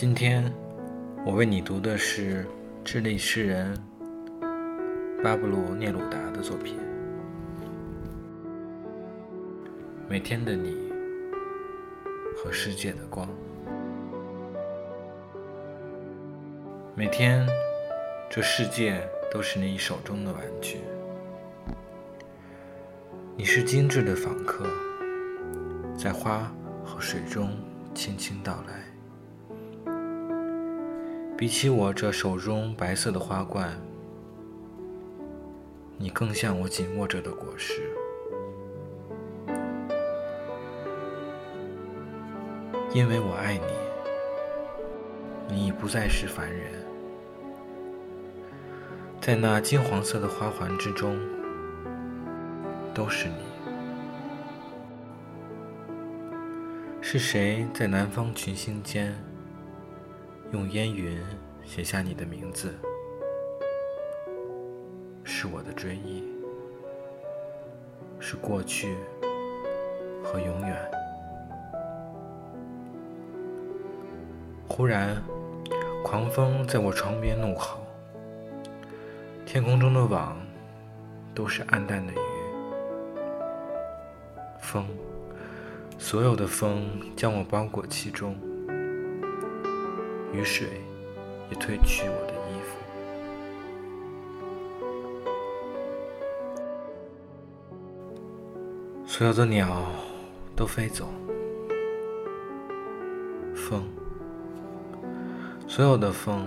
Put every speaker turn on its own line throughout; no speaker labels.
今天我为你读的是智利诗人巴布鲁·聂鲁达的作品。每天的你和世界的光，每天这世界都是你手中的玩具。你是精致的访客，在花和水中轻轻到来。比起我这手中白色的花冠，你更像我紧握着的果实。因为我爱你，你已不再是凡人。在那金黄色的花环之中，都是你。是谁在南方群星间？用烟云写下你的名字，是我的追忆，是过去和永远。忽然，狂风在我床边怒吼，天空中的网都是暗淡的鱼。风，所有的风将我包裹其中。雨水也褪去我的衣服，所有的鸟都飞走，风，所有的风，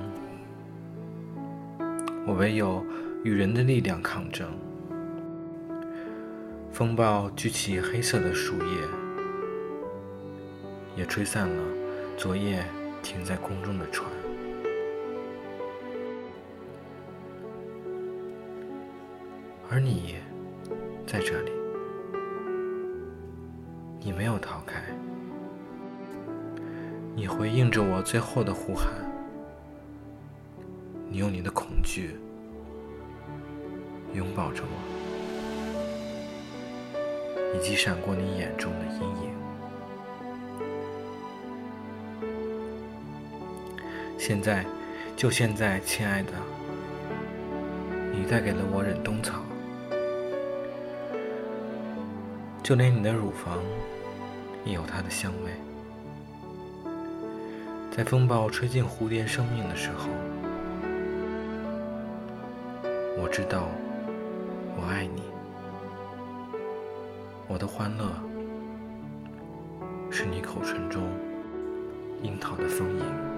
我唯有与人的力量抗争。风暴举起黑色的树叶，也吹散了昨夜。停在空中的船，而你在这里，你没有逃开，你回应着我最后的呼喊，你用你的恐惧拥抱着我，以及闪过你眼中的阴影。现在，就现在，亲爱的，你带给了我忍冬草，就连你的乳房也有它的香味。在风暴吹进蝴蝶生命的时候，我知道我爱你，我的欢乐是你口唇中樱桃的丰盈。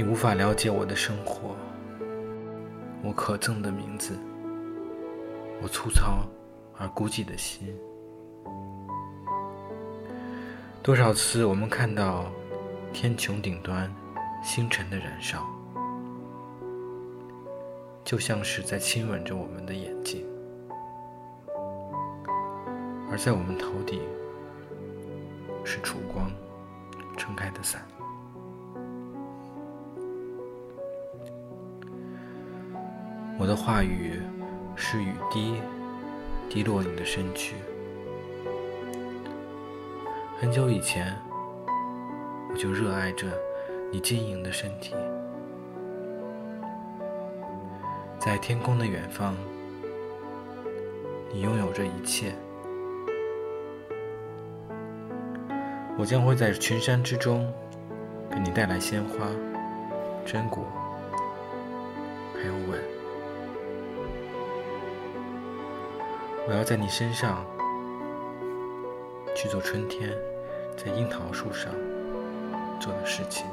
你无法了解我的生活，我可憎的名字，我粗糙而孤寂的心。多少次我们看到天穹顶端星辰的燃烧，就像是在亲吻着我们的眼睛，而在我们头顶是曙光撑开的伞。我的话语是雨滴滴落你的身躯。很久以前，我就热爱着你晶莹的身体。在天空的远方，你拥有着一切。我将会在群山之中给你带来鲜花、榛果，还有吻。我要在你身上去做春天在樱桃树上做的事情。